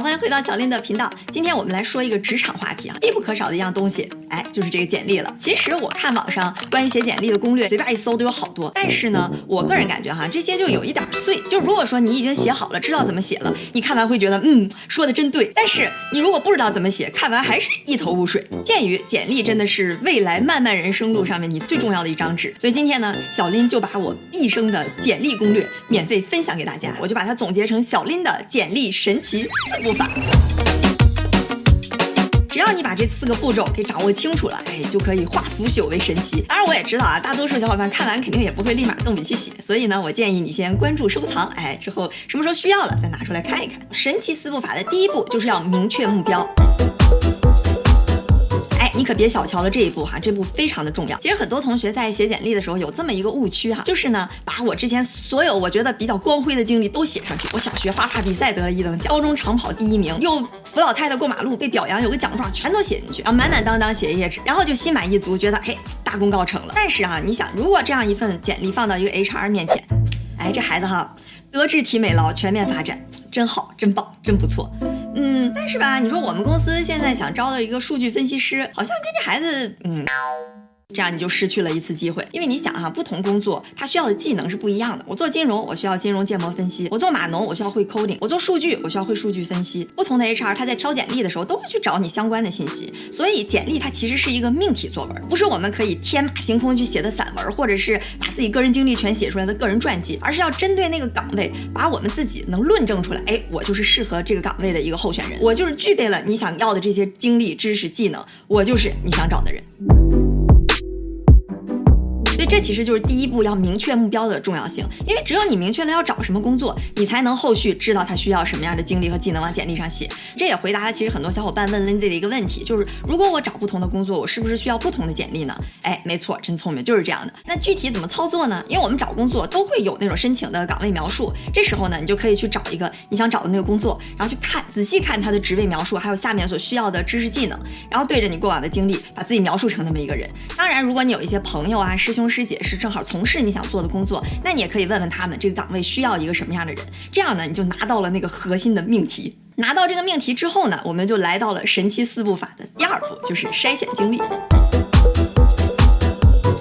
欢迎回到小林的频道。今天我们来说一个职场话题啊，必不可少的一样东西，哎，就是这个简历了。其实我看网上关于写简历的攻略，随便一搜都有好多。但是呢，我个人感觉哈，这些就有一点碎。就如果说你已经写好了，知道怎么写了，你看完会觉得嗯，说的真对。但是你如果不知道怎么写，看完还是一头雾水。鉴于简历真的是未来漫漫人生路上面你最重要的一张纸，所以今天呢，小林就把我毕生的简历攻略免费分享给大家，我就把它总结成小林的简历神奇四。步法，只要你把这四个步骤给掌握清楚了，哎，就可以化腐朽为神奇。当然，我也知道啊，大多数小伙伴看完肯定也不会立马动笔去写，所以呢，我建议你先关注收藏，哎，之后什么时候需要了再拿出来看一看。神奇四步法的第一步就是要明确目标。你可别小瞧了这一步哈，这步非常的重要。其实很多同学在写简历的时候有这么一个误区哈，就是呢，把我之前所有我觉得比较光辉的经历都写上去。我小学画画比赛得了一等奖，高中长跑第一名，又扶老太太过马路被表扬有个奖状，全都写进去，然后满满当当写一页纸，然后就心满意足，觉得嘿大功告成了。但是啊，你想，如果这样一份简历放到一个 HR 面前，哎，这孩子哈，德智体美劳全面发展，真好，真棒，真不错。嗯，但是吧，你说我们公司现在想招到一个数据分析师，好像跟这孩子，嗯。这样你就失去了一次机会，因为你想哈，不同工作它需要的技能是不一样的。我做金融，我需要金融建模分析；我做码农，我需要会 coding；我做数据，我需要会数据分析。不同的 HR 他在挑简历的时候都会去找你相关的信息，所以简历它其实是一个命题作文，不是我们可以天马行空去写的散文，或者是把自己个人经历全写出来的个人传记，而是要针对那个岗位，把我们自己能论证出来，哎，我就是适合这个岗位的一个候选人，我就是具备了你想要的这些经历、知识、技能，我就是你想找的人。这其实就是第一步要明确目标的重要性，因为只有你明确了要找什么工作，你才能后续知道他需要什么样的经历和技能往简历上写。这也回答了其实很多小伙伴问 Lindsay 的一个问题，就是如果我找不同的工作，我是不是需要不同的简历呢？哎，没错，真聪明，就是这样的。那具体怎么操作呢？因为我们找工作都会有那种申请的岗位描述，这时候呢，你就可以去找一个你想找的那个工作，然后去看仔细看他的职位描述，还有下面所需要的知识技能，然后对着你过往的经历，把自己描述成那么一个人。当然，如果你有一些朋友啊、师兄师师姐是正好。从事你想做的工作，那你也可以问问他们这个岗位需要一个什么样的人，这样呢，你就拿到了那个核心的命题。拿到这个命题之后呢，我们就来到了神奇四步法的第二步，就是筛选经历。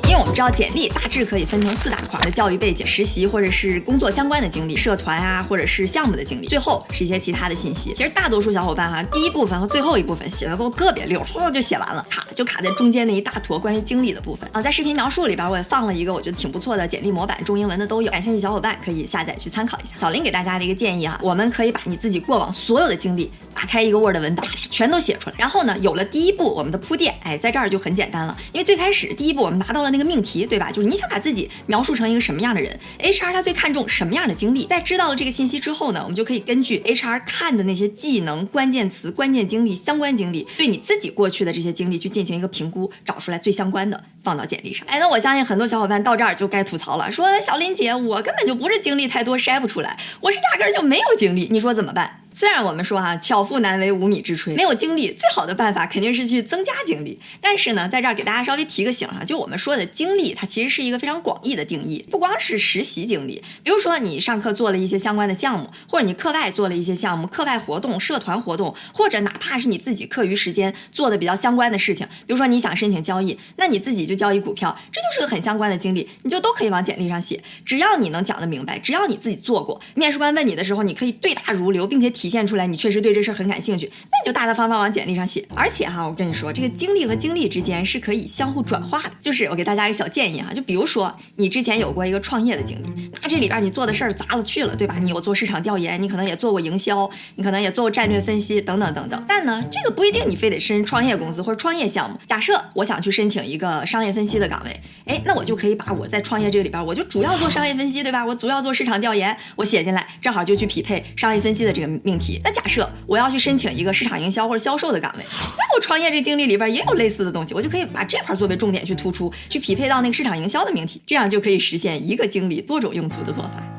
因为我们知道简历大致可以分成四大块：的教育背景、实习或者是工作相关的经历、社团啊，或者是项目的经历，最后是一些其他的信息。其实大多数小伙伴哈，第一部分和最后一部分写的都特别溜，唰就写完了，卡就卡在中间那一大坨关于经历的部分啊。在视频描述里边，我也放了一个我觉得挺不错的简历模板，中英文的都有，感兴趣小伙伴可以下载去参考一下。小林给大家的一个建议哈，我们可以把你自己过往所有的经历打开一个 Word 文档，全都写出来。然后呢，有了第一步我们的铺垫，哎，在这儿就很简单了，因为最开始第一步我们拿到了那个命题，对吧？就是。你想把自己描述成一个什么样的人？HR 他最看重什么样的经历？在知道了这个信息之后呢，我们就可以根据 HR 看的那些技能、关键词、关键经历、相关经历，对你自己过去的这些经历去进行一个评估，找出来最相关的放到简历上。哎，那我相信很多小伙伴到这儿就该吐槽了，说小林姐，我根本就不是经历太多筛不出来，我是压根儿就没有经历，你说怎么办？虽然我们说哈，巧妇难为无米之炊，没有经历，最好的办法肯定是去增加经历。但是呢，在这儿给大家稍微提个醒哈，就我们说的经历，它其实是一个非常广义的定义，不光是实习经历，比如说你上课做了一些相关的项目，或者你课外做了一些项目、课外活动、社团活动，或者哪怕是你自己课余时间做的比较相关的事情，比如说你想申请交易，那你自己就交易股票，这就是个很相关的经历，你就都可以往简历上写。只要你能讲得明白，只要你自己做过，面试官问你的时候，你可以对答如流，并且体体现出来你确实。对这事儿很感兴趣，那你就大大方方往简历上写。而且哈，我跟你说，这个经历和经历之间是可以相互转化的。就是我给大家一个小建议哈，就比如说你之前有过一个创业的经历，那这里边你做的事儿杂了去了，对吧？你有做市场调研，你可能也做过营销，你可能也做过战略分析等等等等。但呢，这个不一定你非得申创业公司或者创业项目。假设我想去申请一个商业分析的岗位，哎，那我就可以把我在创业这个里边，我就主要做商业分析，对吧？我主要做市场调研，我写进来，正好就去匹配商业分析的这个命题。那假设我要去申请。一个市场营销或者销售的岗位，那我创业这经历里边也有类似的东西，我就可以把这块作为重点去突出，去匹配到那个市场营销的命题，这样就可以实现一个经历多种用途的做法。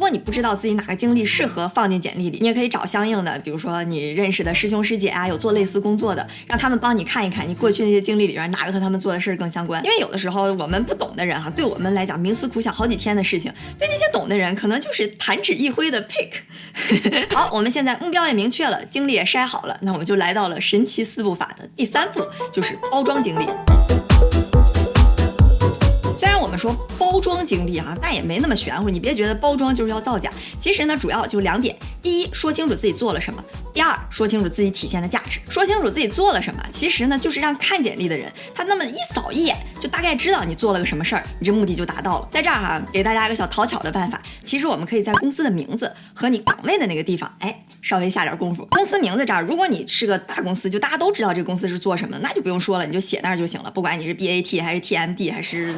如果你不知道自己哪个经历适合放进简历里，你也可以找相应的，比如说你认识的师兄师姐啊，有做类似工作的，让他们帮你看一看你过去那些经历里边哪个和他们做的事儿更相关。因为有的时候我们不懂的人哈，对我们来讲冥思苦想好几天的事情，对那些懂的人可能就是弹指一挥的 pick。好，我们现在目标也明确了，经历也筛好了，那我们就来到了神奇四步法的第三步，就是包装经历。我们说包装经历哈，但也没那么玄乎。你别觉得包装就是要造假，其实呢，主要就两点：第一，说清楚自己做了什么；第二，说清楚自己体现的价值。说清楚自己做了什么，其实呢，就是让看简历的人他那么一扫一眼，就大概知道你做了个什么事儿，你这目的就达到了。在这儿哈，给大家一个小讨巧的办法，其实我们可以在公司的名字和你岗位的那个地方，哎，稍微下点功夫。公司名字这儿，如果你是个大公司，就大家都知道这公司是做什么，那就不用说了，你就写那儿就行了。不管你是 B A T 还是 T M D 还是。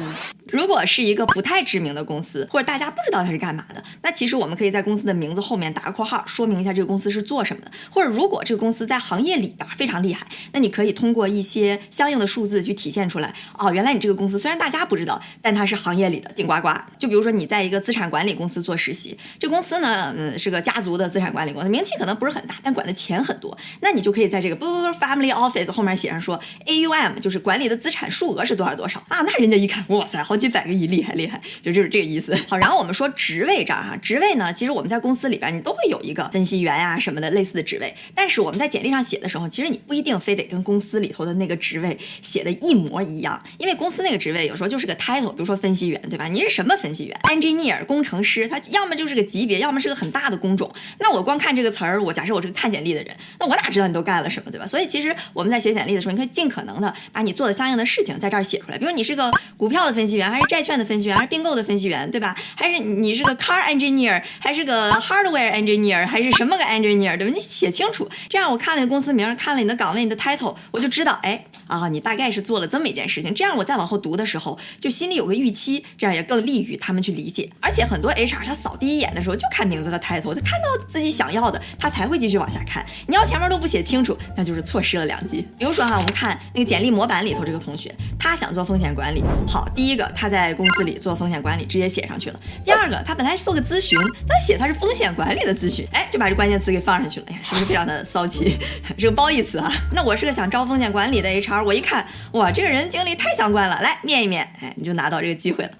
如果是一个不太知名的公司，或者大家不知道它是干嘛的，那其实我们可以在公司的名字后面打个括号，说明一下这个公司是做什么的。或者如果这个公司在行业里边非常厉害，那你可以通过一些相应的数字去体现出来。哦，原来你这个公司虽然大家不知道，但它是行业里的顶呱呱。就比如说你在一个资产管理公司做实习，这公司呢，嗯，是个家族的资产管理公司，名气可能不是很大，但管的钱很多。那你就可以在这个不不不 family office 后面写上说 AUM，就是管理的资产数额是多少多少啊？那人家一看，哇塞，好几百个亿，厉害厉害，就就是这个意思。好，然后我们说职位这儿哈，职位呢，其实我们在公司里边你都会有一个分析员啊什么的类似的职位，但是我们在简历上写的时候，其实你不一定非得跟公司里头的那个职位写的一模一样，因为公司那个职位有时候就是个 title，比如说分析员，对吧？你是什么分析员？engineer 工程师，他要么就是个级别，要么是个很大的工种。那我光看这个词儿，我假设我是个看简历的人，那我哪知道你都干了什么，对吧？所以其实我们在写简历的时候，你可以尽可能的把你做的相应的事情在这儿写出来。比如你是个股票的分析员，还是债券的分析员，还是并购的分析员，对吧？还是你是个 car engineer，还是个 hardware engineer，还是什么个 engineer，对吧？你写清楚，这样我看了公司名，看了你的岗位，你的 title，我就知道，哎啊，你大概是做了这么一件事情。这样我再往后读的时候，就心里有个预期，这样也更利于他们去理解。而且很多 HR 他扫第一眼的时候就看名字和 title，他看到自己想要的，他才会继续往下看。你要前面都不写清楚，那就是错失了良机。比如说哈，我们看那个简历模板里头这个同学，他想做风险管理，好，第一个他他在公司里做风险管理，直接写上去了。第二个，他本来是做个咨询，他写他是风险管理的咨询，哎，就把这关键词给放上去了。哎呀，是不是非常的骚气？是个褒义词啊。那我是个想招风险管理的 HR，我一看，哇，这个人经历太相关了，来面一面，哎，你就拿到这个机会了。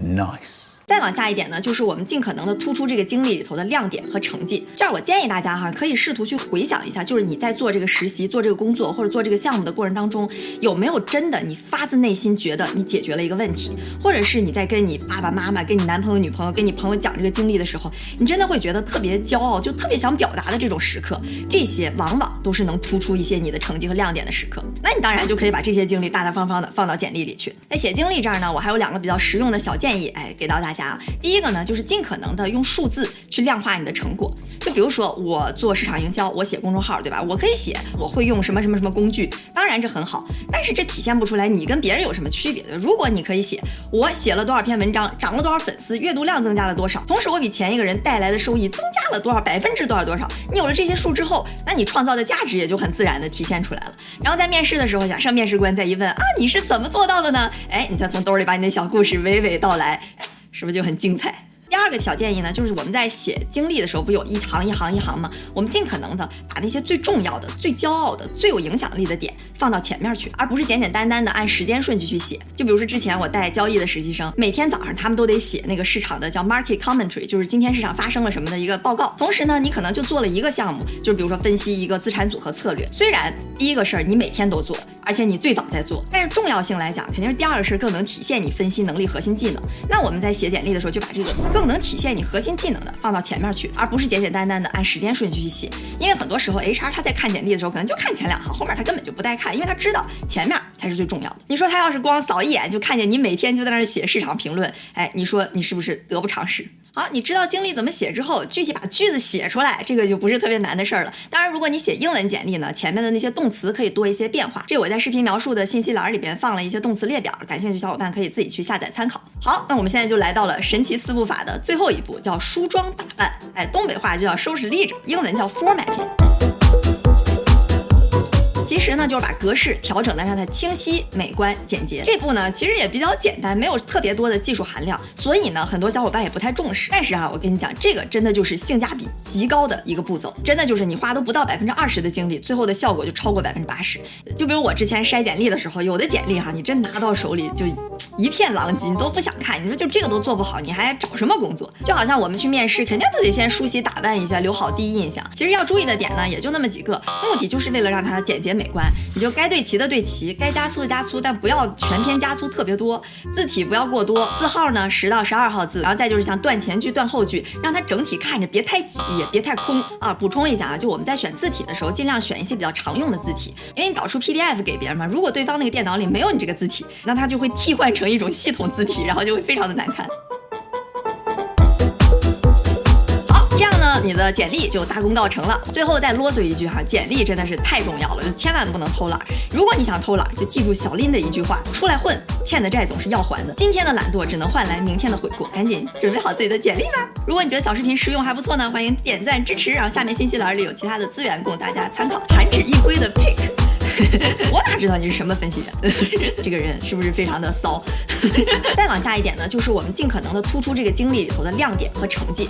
Nice。再往下一点呢，就是我们尽可能的突出这个经历里头的亮点和成绩。这儿，我建议大家哈，可以试图去回想一下，就是你在做这个实习、做这个工作或者做这个项目的过程当中，有没有真的你发自内心觉得你解决了一个问题，或者是你在跟你爸爸妈妈、跟你男朋友、女朋友、跟你朋友讲这个经历的时候，你真的会觉得特别骄傲，就特别想表达的这种时刻，这些往往都是能突出一些你的成绩和亮点的时刻。那你当然就可以把这些经历大大方方的放到简历里去。在写经历这儿呢，我还有两个比较实用的小建议，哎，给到大家。第一个呢，就是尽可能的用数字去量化你的成果。就比如说我做市场营销，我写公众号，对吧？我可以写我会用什么什么什么工具，当然这很好，但是这体现不出来你跟别人有什么区别。如果你可以写我写了多少篇文章，涨了多少粉丝，阅读量增加了多少，同时我比前一个人带来的收益增加了多少百分之多少多少，你有了这些数之后，那你创造的价值也就很自然的体现出来了。然后在面试的时候，假设面试官再一问啊，你是怎么做到的呢？哎，你再从兜里把你的小故事娓娓道来。是不是就很精彩？第二个小建议呢，就是我们在写经历的时候，不有一行一行一行吗？我们尽可能的把那些最重要的、最骄傲的、最有影响力的点放到前面去，而不是简简单单的按时间顺序去写。就比如说之前我带交易的实习生，每天早上他们都得写那个市场的叫 market commentary，就是今天市场发生了什么的一个报告。同时呢，你可能就做了一个项目，就是比如说分析一个资产组合策略。虽然第一个事儿你每天都做，而且你最早在做，但是重要性来讲，肯定是第二个事儿更能体现你分析能力核心技能。那我们在写简历的时候，就把这个更更能体现你核心技能的放到前面去，而不是简简单单的按时间顺序去写。因为很多时候 HR 他在看简历的时候，可能就看前两行，后面他根本就不带看，因为他知道前面才是最重要的。你说他要是光扫一眼就看见你每天就在那儿写市场评论，哎，你说你是不是得不偿失？好，你知道经历怎么写之后，具体把句子写出来，这个就不是特别难的事儿了。当然，如果你写英文简历呢，前面的那些动词可以多一些变化。这我在视频描述的信息栏里边放了一些动词列表，感兴趣小伙伴可以自己去下载参考。好，那我们现在就来到了神奇四步法的最后一步，叫梳妆打扮。哎，东北话就叫收拾立着，英文叫 formatting。其实呢就是把格式调整的让它清晰、美观、简洁。这步呢其实也比较简单，没有特别多的技术含量，所以呢很多小伙伴也不太重视。但是啊，我跟你讲，这个真的就是性价比极高的一个步骤，真的就是你花都不到百分之二十的精力，最后的效果就超过百分之八十。就比如我之前筛简历的时候，有的简历哈，你真拿到手里就一片狼藉，你都不想看。你说就这个都做不好，你还找什么工作？就好像我们去面试，肯定都得先梳洗打扮一下，留好第一印象。其实要注意的点呢，也就那么几个，目的就是为了让它简洁美观。你就该对齐的对齐，该加粗的加粗，但不要全篇加粗特别多，字体不要过多，字号呢十到十二号字，然后再就是像断前句、断后句，让它整体看着别太挤，也别太空啊。补充一下啊，就我们在选字体的时候，尽量选一些比较常用的字体，因为你导出 PDF 给别人嘛，如果对方那个电脑里没有你这个字体，那他就会替换成一种系统字体，然后就会非常的难看。你的简历就大功告成了。最后再啰嗦一句哈，简历真的是太重要了，就千万不能偷懒。如果你想偷懒，就记住小林的一句话：出来混，欠的债总是要还的。今天的懒惰只能换来明天的悔过，赶紧准备好自己的简历吧。如果你觉得小视频实用还不错呢，欢迎点赞支持。然后下面信息栏里有其他的资源供大家参考。弹指一挥的 pick，我哪知道你是什么分析员？这个人是不是非常的骚？再往下一点呢，就是我们尽可能的突出这个经历里头的亮点和成绩。